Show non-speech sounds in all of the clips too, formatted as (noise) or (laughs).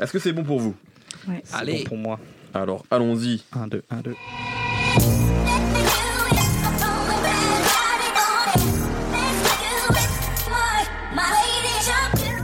Est-ce que c'est bon pour vous? Ouais. Allez. pour moi. Alors allons-y. 1, 2, 1, 2.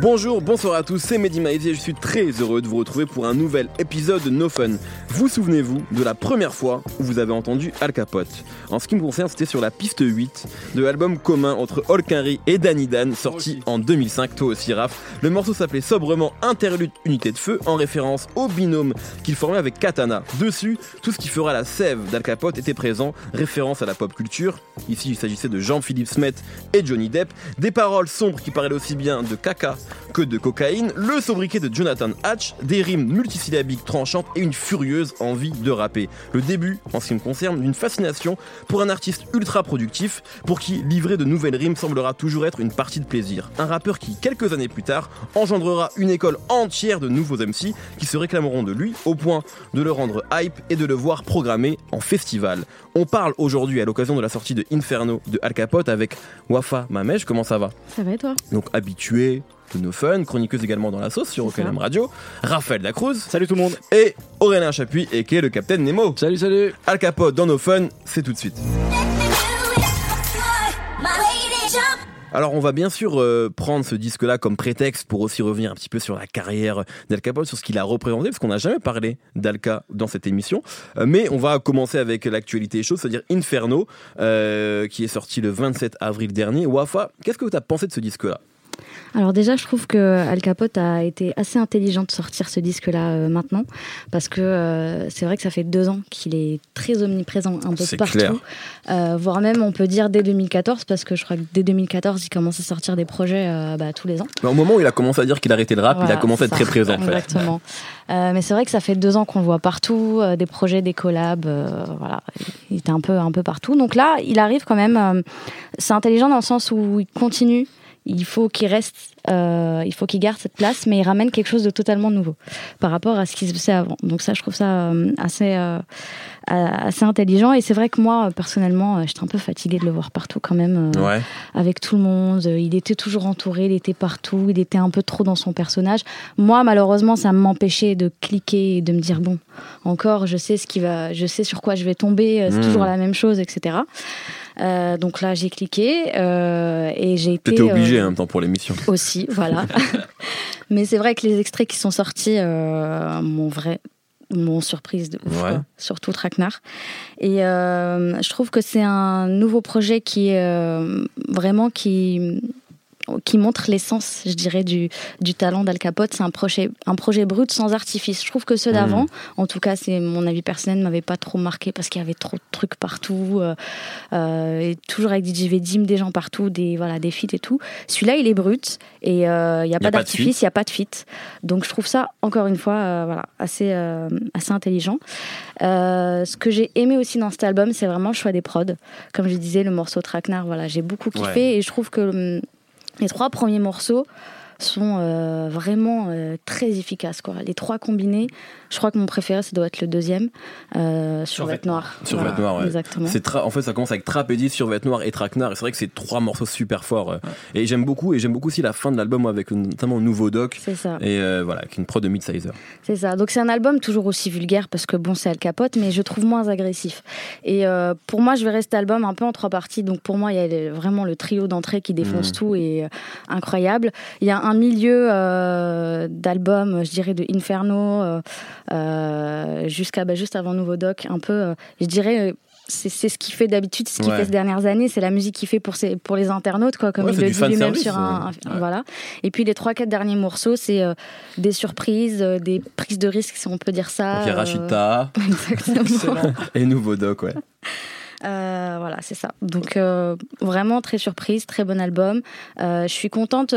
Bonjour, bonsoir à tous, c'est Mehdi Maizy et je suis très heureux de vous retrouver pour un nouvel épisode de No Fun. Vous souvenez-vous de la première fois où vous avez entendu Al Capote? En ce qui me concerne, c'était sur la piste 8 de l'album commun entre Henry et Danny Dan, sorti en 2005, toi aussi Raph. Le morceau s'appelait sobrement Interlude Unité de Feu, en référence au binôme qu'il formait avec Katana. Dessus, tout ce qui fera la sève d'Al Capote était présent, référence à la pop culture. Ici, il s'agissait de Jean-Philippe Smet et Johnny Depp, des paroles sombres qui parlaient aussi bien de caca que de cocaïne, le sobriquet de Jonathan Hatch, des rimes multisyllabiques tranchantes et une furieuse envie de rapper. Le début, en ce qui me concerne, d'une fascination pour un artiste ultra productif, pour qui livrer de nouvelles rimes semblera toujours être une partie de plaisir. Un rappeur qui, quelques années plus tard, engendrera une école entière de nouveaux MC qui se réclameront de lui au point de le rendre hype et de le voir programmé en festival. On parle aujourd'hui à l'occasion de la sortie de Inferno de Al Capote avec Wafa Mamej, comment ça va? Ça va et toi? Donc habitué de nos fun, chroniqueuse également dans la sauce sur. OKLM Radio, Raphaël Lacruz Salut tout le monde. et Aurélien Chapuis et qui est le Capitaine Nemo. Salut, salut. Al Capote dans nos fun, c'est tout de suite. Alors on va bien sûr euh, prendre ce disque-là comme prétexte pour aussi revenir un petit peu sur la carrière d'Al Capote, sur ce qu'il a représenté, parce qu'on n'a jamais parlé d'Alca dans cette émission. Euh, mais on va commencer avec l'actualité chaude, c'est-à-dire Inferno, euh, qui est sorti le 27 avril dernier. Wafa, qu'est-ce que tu as pensé de ce disque-là? Alors déjà, je trouve que Al Capote a été assez intelligent de sortir ce disque-là euh, maintenant, parce que euh, c'est vrai que ça fait deux ans qu'il est très omniprésent un peu partout, clair. Euh, voire même on peut dire dès 2014, parce que je crois que dès 2014, il commence à sortir des projets euh, bah, tous les ans. Mais Au moment où il a commencé à dire qu'il arrêtait le rap, il a commencé à être très présent. Exactement. Mais c'est vrai que ça fait deux ans qu'on le voit partout, des projets, des collabs, voilà, il était un peu, un peu partout. Donc là, il arrive quand même. c'est intelligent dans le sens où il continue. Il faut qu'il reste, euh, il faut qu'il garde cette place, mais il ramène quelque chose de totalement nouveau par rapport à ce qui se faisait avant. Donc ça, je trouve ça euh, assez, euh, assez intelligent. Et c'est vrai que moi, personnellement, euh, j'étais un peu fatiguée de le voir partout quand même euh, Ouais. avec tout le monde. Il était toujours entouré, il était partout, il était un peu trop dans son personnage. Moi, malheureusement, ça m'empêchait de cliquer et de me dire bon, encore, je sais ce qui va, je sais sur quoi je vais tomber, euh, c'est Mm. toujours la même chose, etc. Euh, donc là, j'ai cliqué euh, et j'ai été T'étais obligé euh, en même temps pour l'émission. aussi, voilà. (laughs) Mais c'est vrai que les extraits qui sont sortis m'ont vrai m'ont surprise de ouf, Ouais. quoi. surtout Traquenard. Et euh, je trouve que c'est un nouveau projet qui est euh, vraiment qui qui montre l'essence, je dirais, du, du talent d'Al Capote. C'est un projet, un projet brut sans artifice. Je trouve que ceux d'avant, Mhm. en tout cas, c'est mon avis personnel, ne m'avait pas trop marqué parce qu'il y avait trop de trucs partout, euh, euh, et toujours avec DJ Vedim, des gens partout, des voilà, des feats et tout. Celui-là, il est brut et euh, il n'y a, pas d'artifice, il n'y a pas de feat. Donc je trouve ça encore une fois, euh, voilà, assez assez intelligent. Ce que j'ai aimé aussi dans cet album, c'est vraiment le choix des prods. Comme je disais, le morceau Traquenard, voilà, j'ai beaucoup kiffé Ouais. et je trouve que hum, les trois premiers morceaux sont euh, vraiment euh, très efficaces. Quoi. Les trois combinés, je crois que mon préféré, ça doit être le deuxième, euh, sur Vête Noire. Sur Voilà, Noire, ouais. Exactement. En fait, ça commence avec Trapédie, Survêt Noir et Traquenard. Et c'est vrai que c'est trois morceaux super forts. euh. Et j'aime beaucoup, et j'aime beaucoup aussi la fin de l'album avec notamment Nouveau Doc. C'est ça. Et voilà, avec une prod de Midsizer. C'est ça. Donc c'est un album toujours aussi vulgaire parce que bon, c'est Al Capote, mais je trouve moins agressif. Et pour moi, je verrais cet album un peu en trois parties. Donc pour moi, il y a vraiment le trio d'entrée qui défonce Mhm. tout et incroyable. Il y a un milieu euh, d'album, je dirais de Inferno euh, euh, jusqu'à bah, juste avant Nouveau Doc, un peu, je dirais. c'est ce qu'il fait d'habitude, ce qu'il Ouais. fait ces dernières années, c'est la musique qu'il fait pour, ses, pour les internautes, quoi, comme Ouais, il le dit lui-même sur un, un- ouais. voilà. Et puis les trois quatre derniers morceaux, c'est euh, des surprises, euh, des prises de risques, si on peut dire ça. Donc il y a euh, Rachita (laughs) Exactement. et Nouveau Doc, ouais. (laughs) Euh, voilà, c'est ça. Donc euh, vraiment très surprise, très bon album. Euh, je suis contente.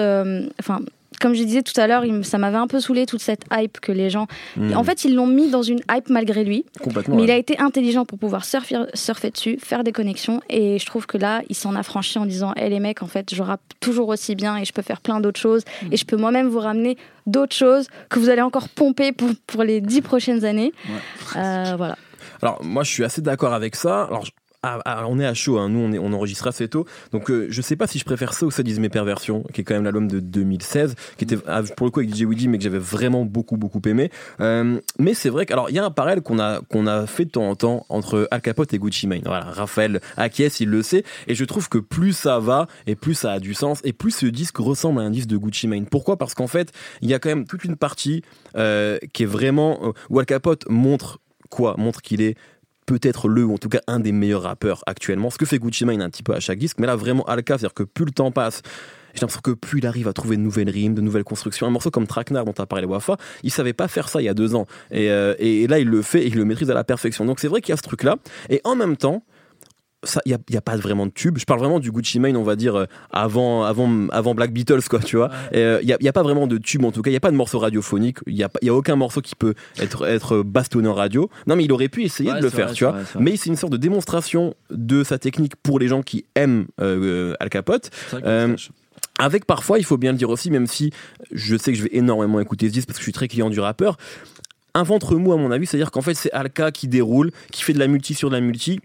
Enfin. comme je disais tout à l'heure, ça m'avait un peu saoulé toute cette hype que les gens. Mm. En fait, ils l'ont mis dans une hype malgré lui. complètement. Mais il a été intelligent pour pouvoir surfer, surfer dessus, faire des connexions. Et je trouve que là, il s'en a franchi en disant Hé les mecs, en fait, je rappe toujours aussi bien et je peux faire plein d'autres choses. Mm. Et je peux moi-même vous ramener d'autres choses que vous allez encore pomper pour, pour les dix prochaines années. Voilà. Alors moi je suis assez d'accord avec ça. Alors je- on est à chaud, hein. nous on, est, on enregistre assez tôt, donc euh, je sais pas si je préfère ça ou ça disent mes perversions, qui est quand même l'album de 2016, qui était ah, pour le coup avec DJ Woody, mais que j'avais vraiment beaucoup beaucoup aimé. Euh, mais c'est vrai qu'alors il y a un parallèle qu'on a fait de temps en temps entre Al Capote et Gucci Mane. Voilà, Raphaël Akies il le sait, et je trouve que plus ça va et plus ça a du sens et plus ce disque ressemble à un disque de Gucci Mane. Pourquoi? Parce qu'en fait il y a quand même toute une partie euh, qui est vraiment où Al Capote montre quoi? Montre qu'il est peut-être le, ou en tout cas un des meilleurs rappeurs actuellement. Ce que fait Gucci Mane un petit peu à chaque disque, mais là vraiment Alka, c'est-à-dire que plus le temps passe, j'ai l'impression que plus il arrive à trouver de nouvelles rimes, de nouvelles constructions. Un morceau comme Traquenard dont tu as parlé Wafa, il savait pas faire ça il y a deux ans. Et, euh, et là, il le fait et il le maîtrise à la perfection. Donc c'est vrai qu'il y a ce truc-là. Et en même temps, il n'y a, a, pas vraiment de tube. Je parle vraiment du Gucci Mane, on va dire, euh, avant, avant, avant Black Beatles, quoi, tu vois. Il n'y euh, a, a, pas vraiment de tube, en tout cas. Il n'y a pas de morceau radiophonique. Il n'y a, y a aucun morceau qui peut être, être bastonné en radio. Non, mais il aurait pu essayer de le faire, tu vois. mais c'est une sorte de démonstration de sa technique pour les gens qui aiment euh, Al Capote. avec parfois, il faut bien le dire aussi, même si je sais que je vais énormément écouter ce disque parce que je suis très client du rappeur, un ventre mou à mon avis, c'est-à-dire qu'en fait c'est Alka qui déroule, qui fait de la multi sur de la multi,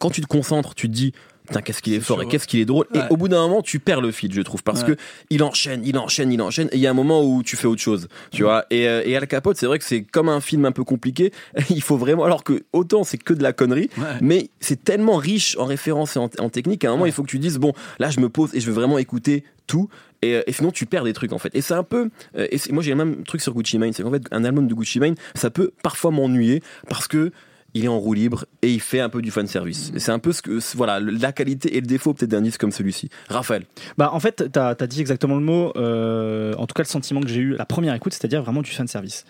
quand tu te concentres, tu te dis Putain, qu'est-ce qu'il est, fort et qu'est-ce qu'il est drôle. Et au bout d'un moment, tu perds le fil, je trouve, parce que il enchaîne, il enchaîne, il enchaîne. Et il y a un moment où tu fais autre chose, tu vois. Et, euh, et Al Capote, c'est vrai que c'est comme un film un peu compliqué. (laughs) il faut vraiment, alors que autant c'est que de la connerie, mais c'est tellement riche en références et en, technique qu'à un moment, il faut que tu dises bon, là, je me pose et je veux vraiment écouter tout. Et, euh, et, sinon tu perds des trucs en fait et c'est un peu euh, et moi j'ai le même truc sur Gucci Mane c'est qu'en fait un album de Gucci Mane ça peut parfois m'ennuyer parce que il est en roue libre et il fait un peu du fan service. C'est un peu ce que, voilà, la qualité et le défaut peut-être d'un disque comme celui-ci. Raphaël. Bah, en fait, tu as, dit exactement le mot, euh, en tout cas le sentiment que j'ai eu la première écoute, c'est-à-dire vraiment du fan service.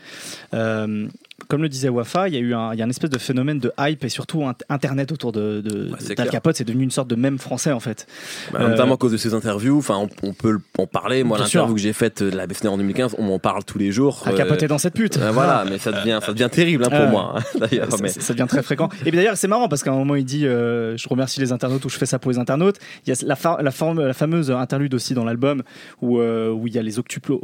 Euh, comme le disait Wafa, il y a eu un, il y a un espèce de phénomène de hype et surtout Internet autour de, de, Capote. C'est devenu une sorte de même français en fait. Bah, notamment à cause de ses interviews. Enfin, on, peut en parler. Moi, l'interview que j'ai faite de la Bessner en 2015, on m'en parle tous les jours. Al Capote est dans cette pute. Euh, voilà, (laughs) mais ça devient, ça devient terrible hein, pour moi. Hein, (laughs) d'ailleurs, ça, ça, devient très fréquent. Et d'ailleurs, c'est marrant parce qu'à un moment, il dit, euh, je remercie les internautes ou je fais ça pour les internautes. Il y a la, la, forme, la fameuse interlude aussi dans l'album où, euh, où il y a les octuples,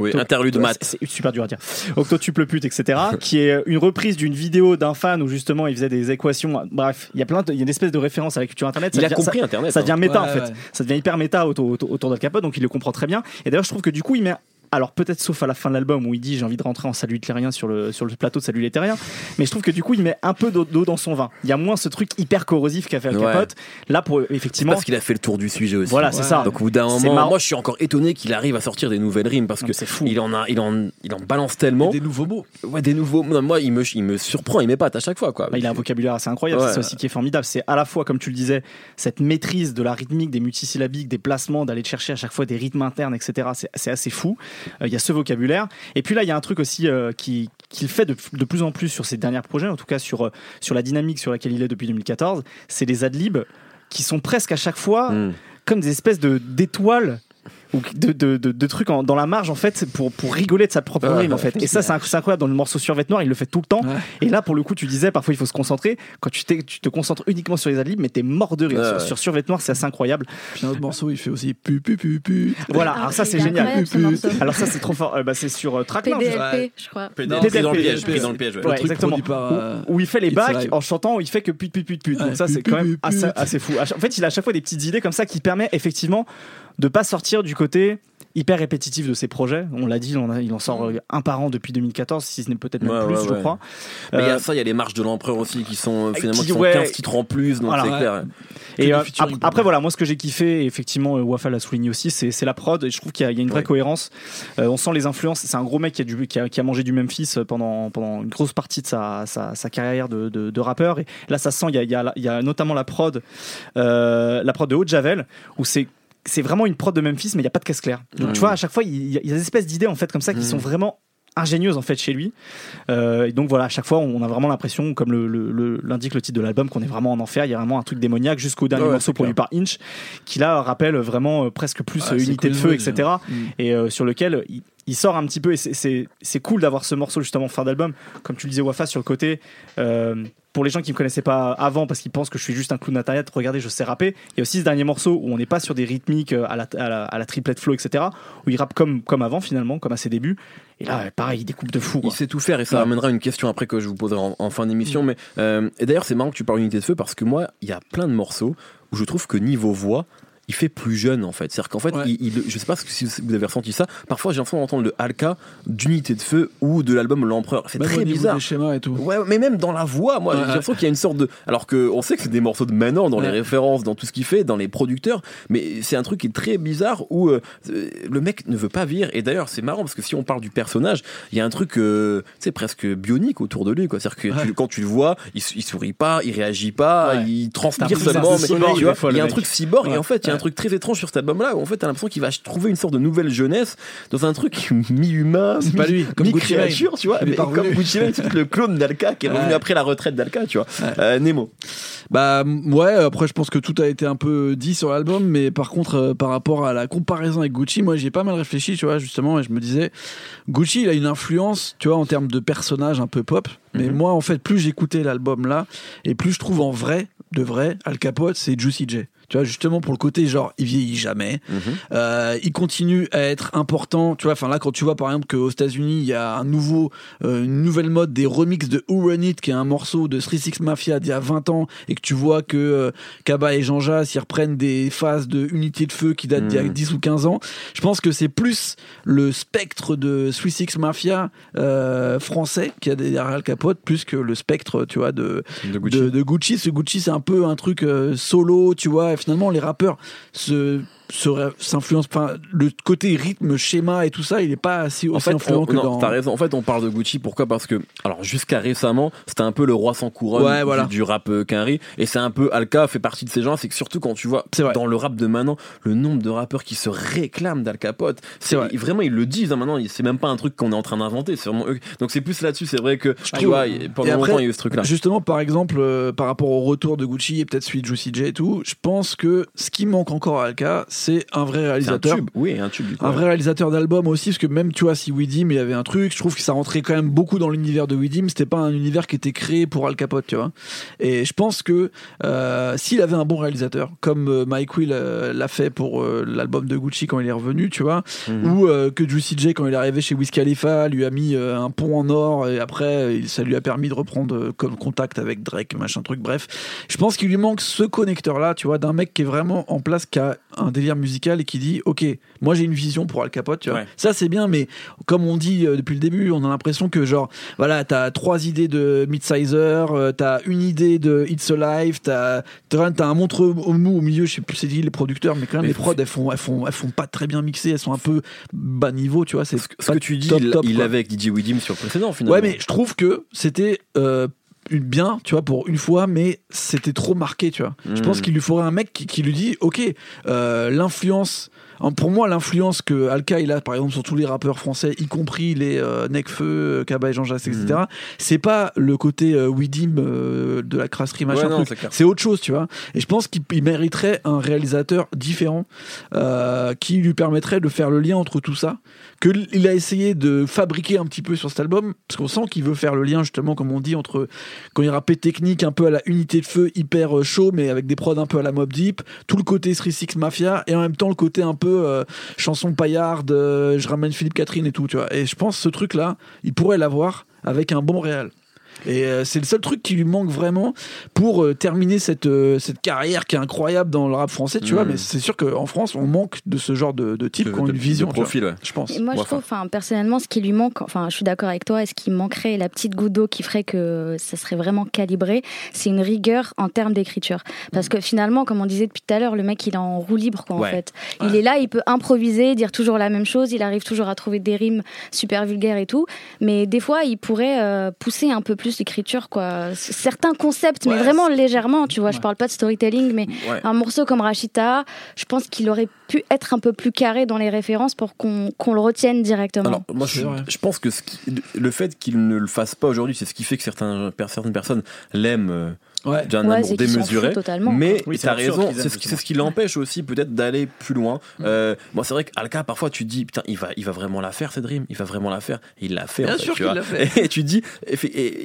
oui, interlude mat. C'est super dur à dire. Octuple pute, etc. (laughs) qui est une reprise d'une vidéo d'un fan où justement il faisait des équations. Bref, il y a plein, il y a une espèce de référence à la culture internet. Ça il a compris internet. Ça devient hein. méta en fait. Ça devient hyper méta autour, autour, autour d'Al Capote, donc il le comprend très bien. Et d'ailleurs, je trouve que du coup, il met alors peut-être sauf à la fin de l'album où il dit j'ai envie de rentrer en salut hitlérien sur le, sur le plateau de salut hitlérien, mais je trouve que du coup il met un peu d'eau dans son vin. Il y a moins ce truc hyper corrosif qu'a fait Al Capote. Là pour effectivement parce qu'il a fait le tour du sujet aussi. Voilà, c'est ça. Donc au bout d'un moment, moi je suis encore étonné qu'il arrive à sortir des nouvelles rimes parce que c'est fou. Il en a, il en, il en balance tellement. des nouveaux mots. Ouais, des nouveaux. mots moi il me, il me surprend, il m'épate à chaque fois quoi. Bah, il a un vocabulaire assez incroyable. C'est aussi qui est formidable. C'est à la fois comme tu le disais cette maîtrise de la rythmique, des multisyllabiques, des placements, d'aller chercher à chaque fois des rythmes internes, etc. C'est assez fou. Euh, il y a ce vocabulaire et puis là, il y a un truc aussi euh, qui qu'il fait de, plus en plus sur ses derniers projets, en tout cas sur, euh, sur la dynamique sur laquelle il est depuis 2014, c'est les adlibs qui sont presque à chaque fois hmm. comme des espèces de d'étoiles ou de, de, de, trucs dans la marge en fait pour, pour rigoler de sa propre rime en fait. Et ça c'est incroyable dans le morceau Survêt Noir il le fait tout le temps. Et là pour le coup tu disais parfois il faut se concentrer. Quand tu, tu te concentres uniquement sur les adlibs mais t'es mort de rire. Sur, Survêt Noir c'est assez incroyable. Puis un autre morceau il fait aussi pu pu pu pu. Voilà. Alors ça c'est génial. alors ça c'est trop fort. Euh, bah, c'est sur euh, PDLP je crois. PDLP dans le piège dans le piège exactement. euh, où, il fait les bacs en chantant où il fait que put put put put donc ça c'est quand même assez fou. En fait il a à chaque fois des petites idées comme ça qui permet effectivement de pas sortir du côté hyper répétitif de ses projets. On l'a dit, il en sort euh, un par an depuis 2014, si ce n'est peut-être même plus, je crois. Mais il y a euh, ça, il y a les marches de l'empereur aussi qui sont euh, finalement qui, sont 15 titres en plus, donc c'est clair. Et après, voilà, moi ce que j'ai kiffé, effectivement, Wafel l'a souligné aussi, c'est la prod. Et je trouve qu'il y, a une vraie cohérence. on sent les influences. C'est un gros mec qui a, du, qui a, mangé du Memphis pendant, pendant une grosse partie de sa, sa, carrière de, de, rappeur. Et là, ça sent, il y a, y a, notamment la prod, la prod de Haute Javel, où c'est c'est vraiment une prod de Memphis, mais il n'y a pas de caisse claire. Donc, tu vois, à chaque fois, il y, a des espèces d'idées en fait comme ça qui sont vraiment ingénieuses en fait chez lui. Euh, et donc voilà, à chaque fois, on a vraiment l'impression, comme l'indique le, titre de l'album, qu'on est vraiment en enfer. Il y a vraiment un truc démoniaque jusqu'au dernier morceau produit par Inch, qui là rappelle vraiment euh, presque plus euh, unité de feu, etc. Et sur lequel il sort un petit peu et c'est- cool d'avoir ce morceau justement fin d'album. Comme tu le disais, Wafa, sur le côté. euh, pour les gens qui me connaissaient pas avant parce qu'ils pensent que je suis juste un clown d'internet, regardez, je sais rapper. Il y a aussi ce dernier morceau où on n'est pas sur des rythmiques euh, à la, à la, à la triplette flow, etc. Où il rappe comme, comme avant finalement, comme à ses débuts. Et là, pareil, il découpe de fou. Il sait tout faire et ça Ouais. amènera une question après que je vous poserai en, en fin d'émission. Mais euh, et d'ailleurs, c'est marrant que tu parles d'unité de feu parce que moi, il y a plein de morceaux où je trouve que niveau voix, il fait plus jeune en fait. C'est-à-dire qu'en fait, Ouais. il, il- je sais pas si vous avez ressenti ça. Parfois, j'ai l'impression d'entendre le Alka d'unité de feu ou de l'album L'Empereur. C'est très bizarre. des schémas et tout. Ouais, mais même dans la voix, moi, Ouais, j'ai l'impression qu'il y a une sorte de. Alors que on sait que c'est des morceaux de maintenant dans les références, dans tout ce qu'il fait, dans les producteurs, mais c'est un truc qui est très bizarre où euh, le mec ne veut pas vivre. Et d'ailleurs, c'est marrant parce que si on parle du personnage, il y a un truc, euh, tu sais, presque bionique autour de lui. C'est-à-dire que tu- quand tu le vois, il, il sourit pas, il réagit pas, il transpire seulement. Mais, tu vois, il y a un truc cyborg et en fait, il y a un truc très étrange sur cet album-là où en fait, t'as l'impression qu'il va trouver une sorte de nouvelle jeunesse dans un truc (laughs) mi-humain, C'est pas lui, comme Gucci Mane. mi-créature, tu vois. Mais comme. Gucci Mane, c'est le clone d'Alka qui est revenu Ouais. après la retraite d'Alka, tu vois. Ouais. Euh, Nemo. Bah ouais, après je pense que tout a été un peu dit sur l'album, mais par contre euh, par rapport à la comparaison avec Gucci, moi j'ai pas mal réfléchi, tu vois, justement, et je me disais, Gucci il a une influence, tu vois, en termes de personnage un peu pop, mais Mhm. moi en fait plus j'écoutais l'album là, et plus je trouve en vrai, de vrai, Al Capote c'est Juicy J. Tu vois, justement pour le côté genre il vieillit jamais, euh, il continue à être important. Tu vois, enfin là, quand tu vois par exemple qu'aux États-Unis, il y a un nouveau, euh, une nouvelle mode des remixes de Who Run It, qui est un morceau de 36 Mafia d'il y a 20 ans, et que tu vois que euh, Kaba et Jean Jas, ils reprennent des phases de Unité de Feu qui datent d'il y a Mhm. 10 ou 15 ans. Je pense que c'est plus le spectre de 36 Mafia euh, français qui a derrière Al Capote, plus que le spectre, tu vois, de, De Gucci. de, de Gucci. Ce Gucci, c'est un peu un truc solo, tu vois. Finalement, les rappeurs se s'influencent. Enfin, le côté rythme, schéma et tout ça, il est pas assez En aussi fait, influent on, que non, dans. t'as raison. En fait, on parle de Gucci. Pourquoi? Parce que, alors, jusqu'à récemment, c'était un peu le roi sans couronne Ouais, voilà. du rap euh, quinri. Et c'est un peu Alka fait partie de ces gens. C'est que surtout quand tu vois dans le rap de maintenant, le nombre de rappeurs qui se réclament d'Al Capote, C'est c'est vrai. vraiment ils le disent hein, maintenant. C'est même pas un truc qu'on est en train d'inventer. C'est vraiment eux. Donc c'est plus là-dessus. C'est vrai que tu trouve. vois, pendant après, longtemps il y a eu ce truc-là. Justement, par exemple, euh, par rapport au retour de Gucci et peut-être celui de Juicy J et tout, je pense que ce qui manque encore à Alka, c'est un vrai un réalisateur. tube. Oui, un tube du coup. Un ouais. vrai réalisateur d'album aussi, parce que même, tu vois, si Widim, il y avait un truc, je trouve que ça rentrait quand même beaucoup dans l'univers de Widim, c'était pas un univers qui était créé pour Al Capote, tu vois. Et je pense que euh, s'il avait un bon réalisateur, comme euh, Mike Will euh, l'a fait pour euh, l'album de Gucci quand il est revenu, tu vois, Mhm. ou que Juicy J, quand il est arrivé chez Wiz Khalifa, lui a mis un pont en or, et après, ça lui a permis de reprendre comme contact avec Drake, machin truc, bref. Je pense qu'il lui manque ce connecteur-là, tu vois, d'un mec qui est vraiment en place, qui a un délire musical et qui dit, ok, moi j'ai une vision pour Al Capote, tu vois. Ouais. Ça c'est bien, mais comme on dit euh, depuis le début, on a l'impression que genre, voilà, t'as trois idées de Midsizer, euh, t'as une idée de It's Alive, t'as t'as t'as un montre au mou au milieu, je sais plus c'est dit les producteurs, mais quand même Mais les prods elles font, elles font, elles font pas très bien mixer, elles sont un peu bas niveau, tu vois. C'est Ce que, ce pas que tu dis, top, il top, il quoi. l'avait avec DJ Widim sur le précédent finalement. Ouais, mais je trouve que c'était euh, bien, tu vois, pour une fois, mais c'était trop marqué, tu vois. Je pense Mm. qu'il lui faudrait un mec qui, qui lui dit, ok, euh, l'influence. hein, Pour moi, l'influence que Alka il a, par exemple, sur tous les rappeurs français, y compris les euh, Nekfeu, Kaba et Jean Jass, etc., Mm. c'est pas le côté euh, Widim euh, de la crasserie, machin Ouais, c'est autre chose, tu vois. Et je pense qu'il il mériterait un réalisateur différent euh, qui lui permettrait de faire le lien entre tout ça. Que il a essayé de fabriquer un petit peu sur cet album, parce qu'on sent qu'il veut faire le lien, justement, comme on dit, entre quand il rappait technique un peu à la unité de feu hyper euh, chaud, mais avec des prods un peu à la Mob Deep, tout le côté 36 Mafia, et en même temps le côté un peu euh, chanson paillarde, euh, je ramène Philippe Catherine et tout, tu vois. Et je pense ce truc-là, il pourrait l'avoir avec un bon réal. Et euh, c'est le seul truc qui lui manque vraiment pour euh, terminer cette, euh, cette carrière qui est incroyable dans le rap français, tu vois. Mais c'est sûr qu'en France, on manque de ce genre de, de type qui ont une vision, de vois, profil, ouais. je pense. Et moi, je trouve, enfin, personnellement, ce qui lui manque, enfin, je suis d'accord avec toi, et ce qui manquerait, la petite goutte d'eau qui ferait que ça serait vraiment calibré, c'est une rigueur en termes d'écriture. Parce que finalement, comme on disait depuis tout à l'heure, le mec, il est en roue libre, quoi, en Ouais. fait. Il est là, il peut improviser, dire toujours la même chose, il arrive toujours à trouver des rimes super vulgaires et tout. Mais des fois, il pourrait euh, pousser un peu plus l'écriture, quoi. Certains concepts, mais vraiment légèrement, tu vois. Je parle pas de storytelling, mais Ouais. un morceau comme Rachita, je pense qu'il aurait pu être un peu plus carré dans les références pour qu'on qu'on le retienne directement. Alors, moi, je, pense que ce qui- le fait qu'il ne le fasse pas aujourd'hui, c'est ce qui fait que certains, certaines personnes l'aiment euh, ouais. d'un ouais, amour démesuré. Mais oui, t'as raison, c'est ce, qui, ce qui l'empêche aussi peut-être d'aller plus loin. Euh, moi, c'est vrai qu'Alka, parfois, tu te dis, putain, il va, il va vraiment la faire cette dream, il va vraiment la faire. il l'a fait. Bien en fait, sûr tu qu'il vois. l'a fait. (laughs) Et tu te dis,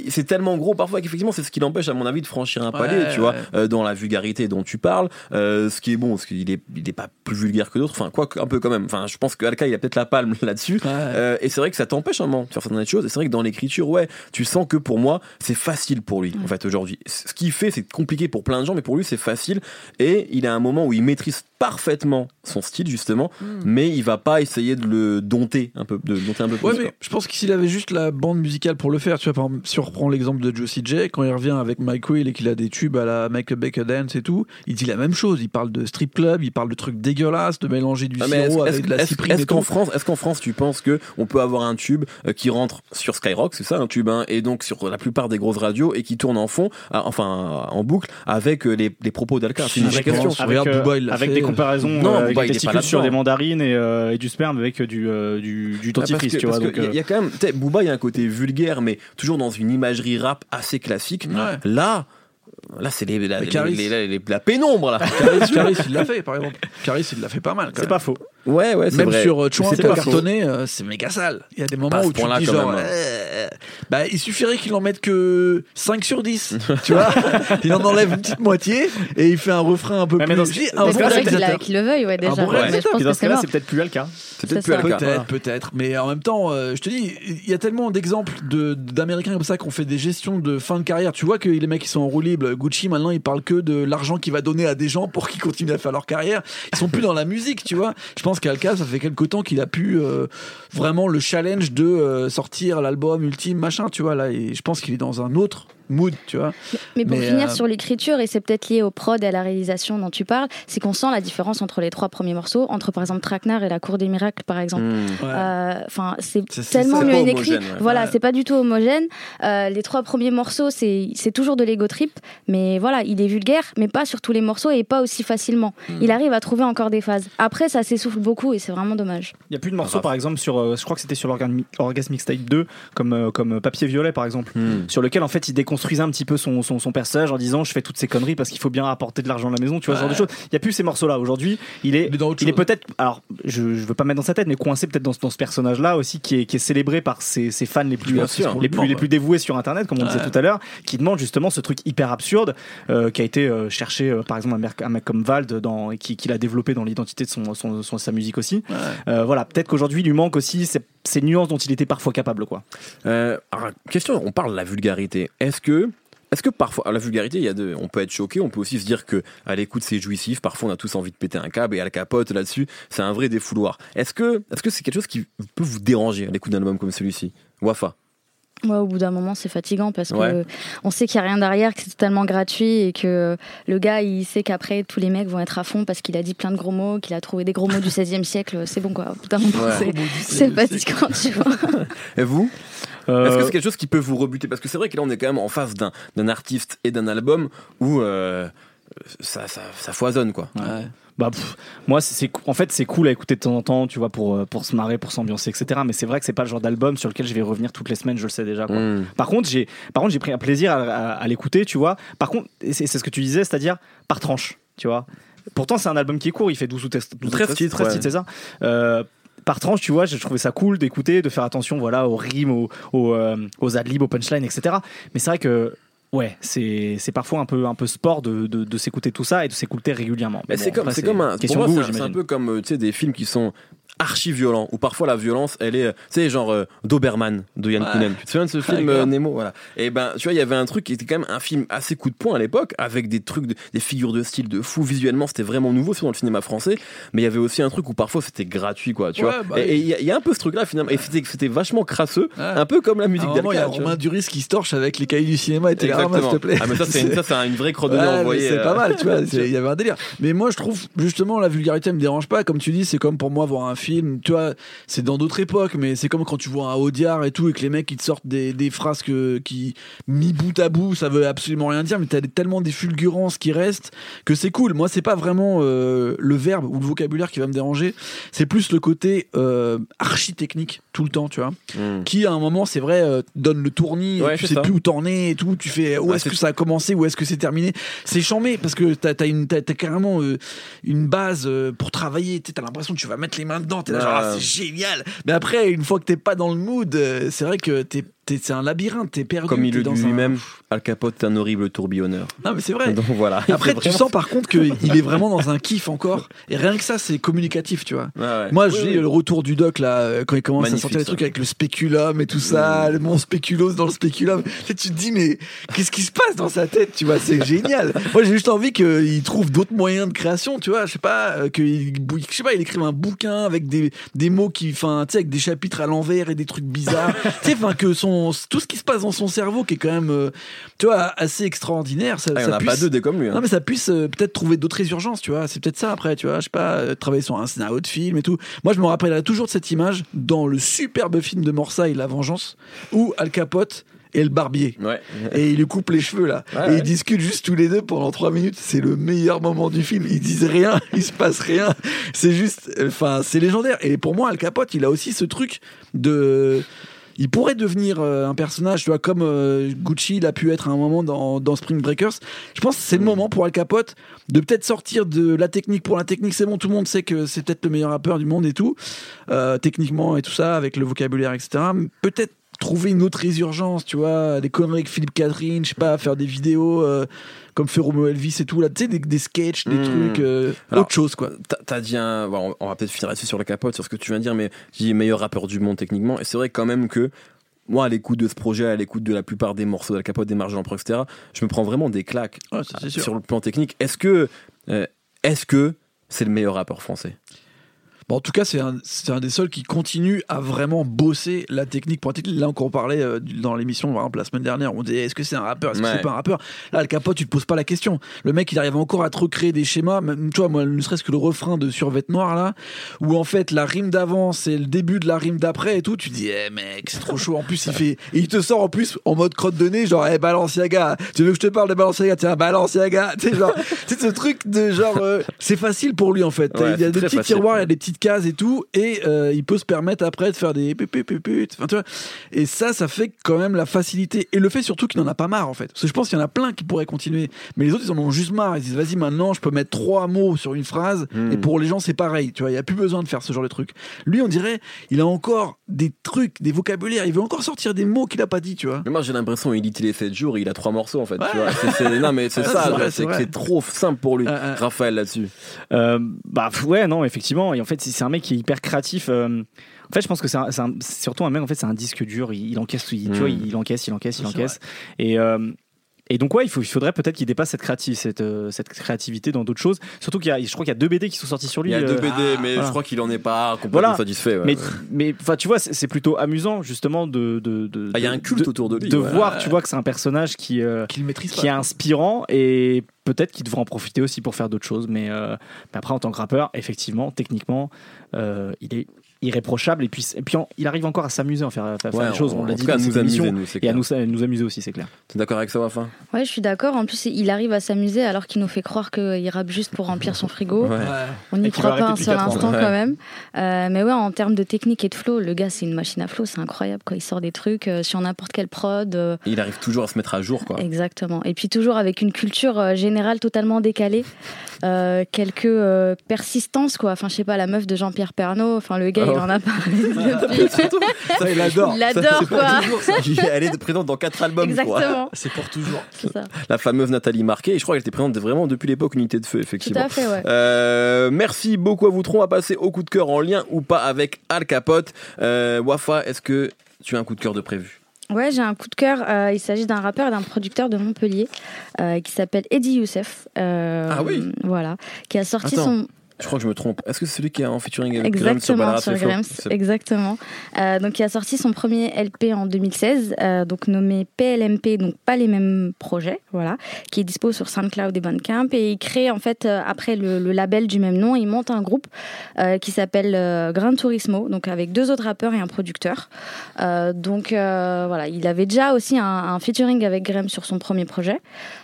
c'est tellement gros parfois qu'effectivement, c'est ce qui l'empêche, à mon avis, de franchir un palier, Ouais, tu vois, euh, dans la vulgarité dont tu parles. Euh, ce qui est bon, parce qu'il est, il est pas plus vulgaire que d'autres. Enfin, quoi, un peu quand même. Enfin, je pense que Alka, il a peut-être la palme (laughs) là-dessus. Ouais. Euh, et c'est vrai que ça t'empêche un moment de faire certaines choses. Et c'est vrai que dans l'écriture, ouais, tu sens que pour moi, c'est facile pour lui, en fait, aujourd'hui. Ce qu'il fait, c'est compliqué pour plein de gens, mais pour lui, c'est facile. Et il a un moment où il maîtrise parfaitement son style, justement, mais il va pas essayer de le dompter un peu, de dompter un peu plus. Ouais, quoi. mais je pense que s'il avait juste la bande musicale pour le faire, tu vois, par exemple, si on reprend l'exemple de Josie J, quand il revient avec Mike Will et qu'il a des tubes à la Make a Baker Dance et tout, il dit la même chose. Il parle de strip club, il parle de trucs dégueulasses, de mélanger du Ah, sirop est-ce- avec de la cyprine Est-ce qu'en. France, est-ce qu'en France, tu penses que on peut avoir un tube euh, qui rentre sur Skyrock, c'est ça, un tube, hein, et donc sur la plupart des grosses radios et qui tourne en fond, enfin en boucle, avec euh, les, les propos d'Alka C'est une vraie question. Regarde, Booba, il l'a avec fait. des comparaisons Non, euh, avec Booba, des testicules sur des mandarines et, euh, et du sperme avec du, euh, du, du dentifrice, tu vois. donc, y a- euh, y a quand même, tu sais, Booba, il y a un côté vulgaire, mais toujours dans une imagerie rap assez classique. Ouais. Là, là, c'est les, la, les- les- la pénombre là. Caris, Caris, il l'a fait, par exemple. Caris, il l'a fait pas mal. c'est pas faux. Ouais, ouais, c'est Même vrai. sur euh, Chouin, C'est cartonné, euh, c'est méga sale. Il y a des moments où tu te dis genre, même, hein. euh, bah, il suffirait qu'il en mette que 5 sur 10, (laughs) tu vois. il en enlève une petite moitié et il fait un refrain un peu mais plus. dans ce- J'ai dans un ce bon faudrait qu'il réalisateur. qu'il le veuille, ouais, déjà. bon Mais je Puis pense dans ce cas-là, c'est peut-être plus le cas. C'est peut-être plus le cas. Peut-être, peut-être. Mais en même temps, euh, je te dis, il y a tellement d'exemples de- d'Américains comme ça qui ont fait des gestions de fin de carrière. Tu vois que les mecs qui sont en roue libre, Gucci maintenant, ils parlent que de l'argent qu'il va donner à des gens pour qu'ils continuent à faire leur carrière. Ils sont plus dans la musique, tu vois. Je pense qu'Alka, ça fait quelque temps qu'il a pu euh, vraiment le challenge de euh, sortir l'album ultime, machin, tu vois. Là, et je pense qu'il est dans un autre mood, tu vois. Mais pour Mais, finir euh, sur l'écriture, et c'est peut-être lié au prod et à la réalisation dont tu parles, c'est qu'on sent la différence entre les trois premiers morceaux, entre par exemple Traquenard et La Cour des Miracles, par exemple. Hmm. Euh, Enfin, c'est tellement mieux écrit. ouais. Voilà, Ouais. c'est pas du tout homogène. Euh, les trois premiers morceaux, c'est c'est toujours de l'ego trip, mais voilà, il est vulgaire, mais pas sur tous les morceaux et pas aussi facilement. Hmm. Il arrive à trouver encore des phases. Après, ça s'essouffle beaucoup et c'est vraiment dommage. Il y a plus de morceaux, Raph. par exemple, sur. Euh, je crois que c'était sur Orgasm Mixtape 2, comme, euh, comme Papier Violet, par exemple. Hmm. Sur lequel, en fait, il déconstruisait un petit peu son, son, son personnage en disant Je fais toutes ces conneries parce qu'il faut bien apporter de l'argent à la maison, tu vois, ce genre de choses. Il n'y a plus ces morceaux-là. Aujourd'hui, il est. Il est peut-être, alors je, je veux pas mettre dans sa tête, mais coincé peut-être dans, ce- dans ce personnage-là aussi qui est, qui est célébré par ses, ses fans les plus, Bien euh, sûr. les, plus, les plus dévoués sur Internet, comme on disait Ouais. tout à l'heure, qui demandent justement ce truc hyper absurde euh, qui a été euh, cherché euh, par exemple un mec, un mec comme Vald dans, et qui, qui l'a développé dans l'identité de son, son, son- sa musique aussi. Ouais. Euh, voilà, peut-être qu'aujourd'hui il lui manque aussi ces, ces nuances dont il était parfois capable, quoi. Euh, alors, question, on parle de la vulgarité. Est-ce que, est-ce que parfois, la vulgarité, il y a de, on peut être choqué, on peut aussi se dire que à l'écoute c'est jouissif. Parfois, on a tous envie de péter un câble et à la capote là-dessus, c'est un vrai défouloir. Est-ce que, est-ce que c'est quelque chose qui peut vous déranger à l'écoute d'un album comme celui-ci, Wafa Ouais, au bout d'un moment, c'est fatigant parce que on sait qu'il n'y a rien derrière, que c'est totalement gratuit et que le gars, il sait qu'après, tous les mecs vont être à fond parce qu'il a dit plein de gros mots, qu'il a trouvé des gros mots du (laughs) 16e siècle. C'est bon, quoi. Au bout d'un moment, Ouais. c'est- fatigant, tu vois. (laughs) Et vous Euh, Est-ce que c'est quelque chose qui peut vous rebuter? Parce que c'est vrai que là, on est quand même en face d'un, d'un artiste et d'un album où euh, ça, ça, ça foisonne, quoi. Ouais. Bah, pff, moi, c'est, en fait, c'est cool à écouter de temps en temps, tu vois, pour, euh, pour se marrer, pour s'ambiancer, etc. Mais c'est vrai que c'est pas le genre d'album sur lequel je vais revenir toutes les semaines, je le sais déjà. Quoi. Hmm. Par contre, j'ai, par contre, j'ai pris un plaisir à, à- à l'écouter, tu vois. Par contre, c'est, c'est ce que tu disais, c'est-à-dire par tranche, tu vois. Pourtant, c'est un album qui est court, il fait 12 ou 13, 12 ou 13 titres, ouais. c'est ça. Euh, par tranche, tu vois, j'ai trouvé ça cool d'écouter, de faire attention, voilà, aux rimes, aux, aux, euh, aux adlibs, aux punchlines, etc. Mais c'est vrai que, ouais, c'est, c'est parfois un peu, un peu sport de, de, de s'écouter tout ça et de s'écouter régulièrement. Mais bon, c'est comme, c'est comme un, pour moi, c'est un- peu comme euh, des films qui sont archi violents où parfois la violence elle est euh, tu sais genre euh, Doberman de Yann Ouais. Kounen tu te souviens de ce film grave. euh, Nemo? Voilà et ben tu vois il y avait un truc qui était quand même un film assez coup de poing à l'époque avec des trucs de- des figures de style de fou visuellement c'était vraiment nouveau surtout dans le cinéma français mais il y avait aussi un truc où parfois c'était gratuit quoi tu Ouais, vois bah et il y, a- il y a un peu ce truc là finalement et c'était vachement crasseux Ouais. un peu comme la musique moment, il y a. Romain Duris qui se torche avec les cahiers du cinéma et t'es là, ah, Exactement. s'il te plaît. ah mais ça c'est une, une vraie chronologie Ouais, c'est euh, pas mal, tu vois. (laughs) Il y avait un délire. Mais moi, je trouve justement la vulgarité me dérange pas. Comme tu dis, c'est comme pour moi voir un film Tu vois, c'est dans d'autres époques, mais c'est comme quand tu vois un Audiard et tout, et que les mecs ils te sortent des, des phrases que, qui, mis bout à bout, ça veut absolument rien dire, mais t'as tellement des fulgurances qui restent que c'est cool. Moi, c'est pas vraiment euh, le verbe ou le vocabulaire qui va me déranger, c'est plus le côté euh, archi-technique tout le temps, tu vois. Hmm. Qui, à un moment, c'est vrai, euh, donne le tournis, Ouais, tu sais ça. plus où t'en es et tout, tu fais où est-ce que ça a commencé, où est-ce que c'est terminé. C'est chambé parce que t'as as carrément euh, une base euh, pour travailler, t'as l'impression que tu vas mettre les mains dedans, t'es là, genre, Ouais. ah, c'est génial. Mais après, une fois que t'es pas dans le mood, euh, c'est vrai que t'es- c'est un labyrinthe, t'es perdu. Comme il le dit un- lui-même, Al Capote est un horrible tourbillonneur. Non, mais c'est vrai. Donc voilà. Après, tu sens (laughs) par contre qu'il est vraiment dans un kiff encore. Et rien que ça, c'est communicatif, tu vois. Ouais. Moi, Oui, j'ai oui. le retour du doc là, euh, quand il commence Magnifique, à sortir les ça. trucs avec le spéculum et tout ça, le mon spéculos dans le spéculum. Tu te dis, mais qu'est-ce qui se passe dans sa tête, tu vois? C'est (laughs) génial. Moi, j'ai juste envie qu'il trouve d'autres moyens de création, tu vois. Je sais pas, euh, qu'il, bou- je sais pas, il écrive un bouquin avec des, des mots qui, enfin, tu sais, avec des chapitres à l'envers et des trucs bizarres. (laughs) tu sais, enfin, que son, tout ce qui se passe dans son cerveau qui est quand même, euh, tu vois, assez extraordinaire. Ça, Ah, ça a pas deux des comme lui. hein. non mais ça puisse euh, peut-être trouver d'autres résurgences, tu vois. C'est peut-être ça après, tu vois. Je sais pas, euh, travailler sur un scénario de film et tout. Moi, je me rappellerai toujours de cette image dans le superbe film de Morsaille, La Vengeance, où Al Capote et le barbier. Ouais. (laughs) Et il lui coupe les cheveux là. Ouais, et ouais. ils discutent juste tous les deux pendant trois minutes. C'est le meilleur moment du film. Ils disent rien, (laughs) il se passe rien. C'est juste, enfin, c'est légendaire. Et pour moi, Al Capote, il a aussi ce truc de. Il pourrait devenir euh, un personnage, tu vois, comme euh, Gucci l'a pu être à un moment dans, dans Spring Breakers. Je pense que c'est le moment pour Al Capote de peut-être sortir de la technique. Pour la technique, c'est bon, tout le monde sait que c'est peut-être le meilleur rappeur du monde et tout, euh, techniquement et tout ça, avec le vocabulaire, etc. Peut-être trouver une autre résurgence, tu vois, des conneries avec Philippe Catherine, je sais pas, faire des vidéos euh, comme fait Romo Elvis et tout, là, tu sais, des, des sketchs, des Mmh. trucs, euh, Alors, autre chose, quoi. T'as- dit un. bon, on va peut-être finir là-dessus sur le capote, sur ce que tu viens de dire, mais j'ai dit meilleur rappeur du monde techniquement. Et c'est vrai quand même que moi, à l'écoute de ce projet, à l'écoute de la plupart des morceaux d'Al Capote, des marges d'emprunt, etc., je me prends vraiment des claques Ouais, sûr. sur le plan technique. Est-ce que. euh, Est-ce que c'est le meilleur rappeur français? Bon, en tout cas, c'est un, c'est un des seuls qui continue à vraiment bosser la technique pour. Là, encore on parlait euh, dans l'émission, par exemple, la semaine dernière, on disait est-ce que c'est un rappeur, est-ce que c'est pas un rappeur? Là, le capote, tu te poses pas la question. Le mec, il arrive encore à te recréer des schémas, même, tu vois, moi, ne serait-ce que le refrain de Survêt Noir, là, où en fait, la rime d'avant, c'est le début de la rime d'après et tout. Tu dis, eh mec, c'est trop chaud. En plus, il fait, et il te sort en plus en mode crotte de nez, genre, eh Balenciaga, tu veux que je te parle de Balenciaga? Tiens, Balenciaga, (laughs) tu sais, genre, c'est ce truc de genre, euh, c'est facile pour lui en fait. Ouais, il y a des petits facile. tiroirs, il y a des petites cases et tout, et euh, il peut se permettre après de faire des enfin, tu vois. Et ça, ça fait quand même la facilité. Et le fait surtout qu'il n'en a pas marre en fait. Parce que je pense qu'il y en a plein qui pourraient continuer. Mais les autres, ils en ont juste marre. Ils disent, vas-y, maintenant, je peux mettre trois mots sur une phrase. Hmm. Et pour les gens, c'est pareil. Tu vois, il n'y a plus besoin de faire ce genre de truc. Lui, on dirait, il a encore des trucs, des vocabulaires. Il veut encore sortir des mots qu'il n'a pas dit, tu vois. Mais moi, j'ai l'impression il lit les 7 jours et il a trois morceaux en fait. Ouais. Tu vois, C'est- c'est- non, mais c'est (laughs) ça, c'est c'est c'est c'est trop simple pour lui. Euh, euh. Raphaël là-dessus. Euh, bah ouais non effectivement et en fait c'est un mec qui est hyper créatif euh, en fait je pense que c'est surtout un mec en fait c'est un disque dur il, il encaisse il, tu vois il encaisse il encaisse il encaisse. et euh, et donc ouais, il, faut, il faudrait peut-être qu'il dépasse cette, créative, cette, euh, cette créativité dans d'autres choses. Surtout qu'il y a, je crois qu'il y a deux BD qui sont sortis sur lui. Il y a deux euh, BD, ah, mais voilà. je crois qu'il en est pas complètement Voilà. satisfait. ouais. mais enfin tu vois c'est plutôt amusant justement de de, de Ah, il y a un culte de- autour de lui, de ouais. voir tu vois que c'est un personnage qui euh, Qu'il maîtrise qui est inspirant et peut-être qu'il devrait en profiter aussi pour faire d'autres choses. Mais, euh, mais après, en tant que rappeur, effectivement, techniquement, euh, il est irréprochable et puis, et puis en- il arrive encore à s'amuser, à faire, à faire Ouais, des choses. On l'a en dit tout cas, dans nous émission, et à clair. nous, à nous amuser aussi, c'est clair. T'es d'accord avec ça, Wafa Ouais, je suis d'accord. En plus, il arrive à s'amuser alors qu'il nous fait croire qu'il rappe juste pour remplir son frigo. Ouais. On n'y croit pas un seul instant Ouais. quand même. Euh, mais ouais, en termes de technique et de flow, le gars, c'est une machine à flow. C'est incroyable. Quoi. Il sort des trucs euh, sur n'importe quelle prod. euh, Il arrive toujours à se mettre à jour, quoi. Exactement. Et puis toujours avec une culture euh, générale totalement décalée, euh, quelques euh, persistances quoi. Enfin je sais pas la meuf de Jean-Pierre Pernaut. Enfin le gars. Il en a parlé (laughs) depuis. Ça, il adore. Il pour quoi. toujours, ça. Elle est présente dans quatre albums, quoi. Exactement. C'est pour toujours. Ça. La fameuse Nathalie Marquet, et je crois qu'elle était présente vraiment depuis l'époque Unité de Feu, Tout effectivement. à fait ouais. Euh, merci beaucoup à vous trois. On va passer au coup de cœur en lien ou pas avec Al Capote. Euh, Wafa, est-ce que tu as un coup de cœur de prévu? Ouais, j'ai un coup de cœur. Euh, il s'agit d'un rappeur et d'un producteur de Montpellier euh, qui s'appelle Eddie Youssef. Euh, Ah oui? Voilà. Qui a sorti Attends. son. Je crois que je me trompe. Est-ce que c'est celui qui est en featuring avec Grams sur Grams, Exactement. Euh, donc, il a sorti son premier LP en 2016, euh, donc nommé PLMP, donc pas les mêmes projets, voilà, qui est dispo sur SoundCloud et Bandcamp. Et il crée, en fait, euh, après le, label du même nom, il monte un groupe qui s'appelle Grand Turismo, donc avec deux autres rappeurs et un producteur. donc, voilà, il avait déjà aussi un, un featuring avec Grams sur son premier projet.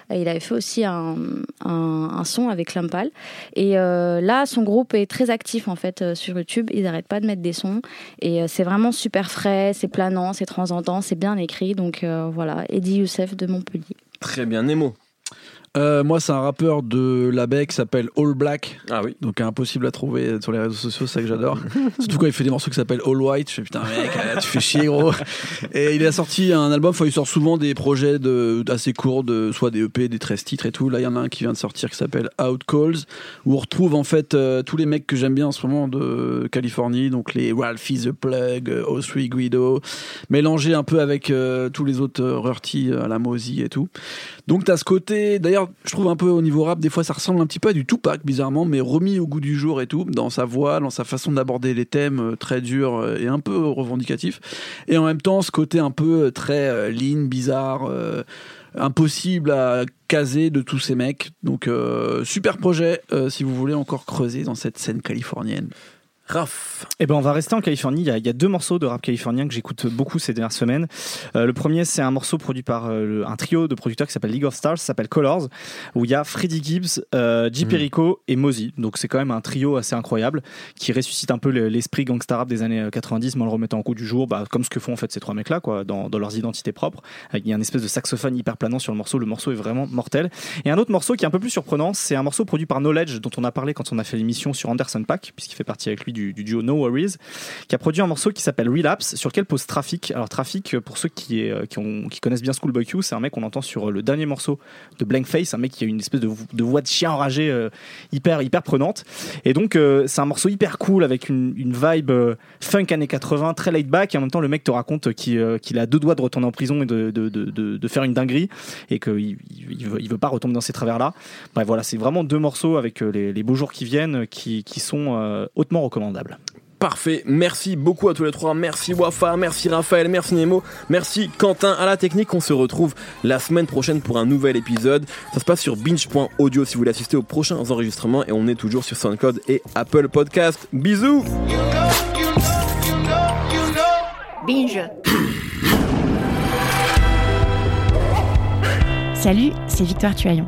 Il avait fait aussi un, un, son avec Lampal. Et là, son groupe est très actif en fait euh, sur YouTube. Ils n'arrêtent pas de mettre des sons. Et euh, c'est vraiment super frais, c'est planant, c'est transcendant, c'est bien écrit. Donc voilà, Eddie Youssef de Montpellier. Très bien, Nemo. Euh, moi, c'est un rappeur de la baie qui s'appelle All Black. Ah oui. Donc impossible à trouver sur les réseaux sociaux, c'est ça que j'adore. (laughs) Surtout quand il fait des morceaux qui s'appellent All White. Je fais putain, mec, euh, tu fais chier, gros. (laughs) Et il a sorti un album, enfin, il sort souvent des projets de, assez courts, de, soit des EP, des 13 titres et tout. Là, il y en a un qui vient de sortir qui s'appelle Out Calls, où on retrouve en fait euh, tous les mecs que j'aime bien en ce moment de Californie, donc les Ralphie the Plug, O3 Guido, mélangés un peu avec tous les autres Rurty à la Mozy et tout. Donc, t'as ce côté, d'ailleurs, je trouve un peu au niveau rap, des fois ça ressemble un petit peu à du Tupac, bizarrement, mais remis au goût du jour et tout, dans sa voix, dans sa façon d'aborder les thèmes euh, très durs euh, et un peu revendicatifs. Et en même temps, ce côté un peu euh, très lean, bizarre, impossible à caser de tous ces mecs. Donc, super projet si vous voulez encore creuser dans cette scène californienne. Raph. Eh ben, on va rester en Californie. Il y, a, deux morceaux de rap californien que j'écoute beaucoup ces dernières semaines. Euh, le premier, c'est un morceau produit par euh, un trio de producteurs qui s'appelle League of Stars, s'appelle Colors, où il y a Freddie Gibbs, euh, J. Mm. Perico et Mosey. Donc c'est quand même un trio assez incroyable qui ressuscite un peu l'esprit gangsta rap des années 90, mais en le remettant en coup du jour, bah, comme ce que font en fait ces trois mecs-là, quoi, dans, dans, leurs identités propres. Il y a un espèce de saxophone hyper planant sur le morceau. Le morceau est vraiment mortel. Et un autre morceau qui est un peu plus surprenant, c'est un morceau produit par Knowledge, dont on a parlé quand on a fait l'émission sur Anderson Pack, puisqu'il fait partie avec lui du, du duo No Worries qui a produit un morceau qui s'appelle Relapse, sur lequel pose Traffic. Alors Traffic, pour ceux qui, euh, qui, connaissent bien Schoolboy Q, c'est un mec qu'on entend sur euh, le dernier morceau de Blank Face, un mec qui a une espèce de, voix de chien enragé euh, hyper, hyper prenante. Et donc c'est un morceau hyper cool avec une, vibe funk années 80, très laid back, et en même temps le mec te raconte qu'il a deux doigts de retourner en prison et de, faire une dinguerie, et qu'il il veut, pas retomber dans ces travers-là. Bref, voilà, c'est vraiment deux morceaux avec les, beaux jours qui viennent qui, sont hautement Parfait, merci beaucoup à tous les trois, merci Wafa, merci Raphaël, merci Nemo, merci Quentin à la technique, on se retrouve la semaine prochaine pour un nouvel épisode, ça se passe sur binge.audio si vous voulez assister aux prochains enregistrements et on est toujours sur SoundCloud et Apple Podcast, bisous. Binge. Salut, c'est Victoire Tuaillon.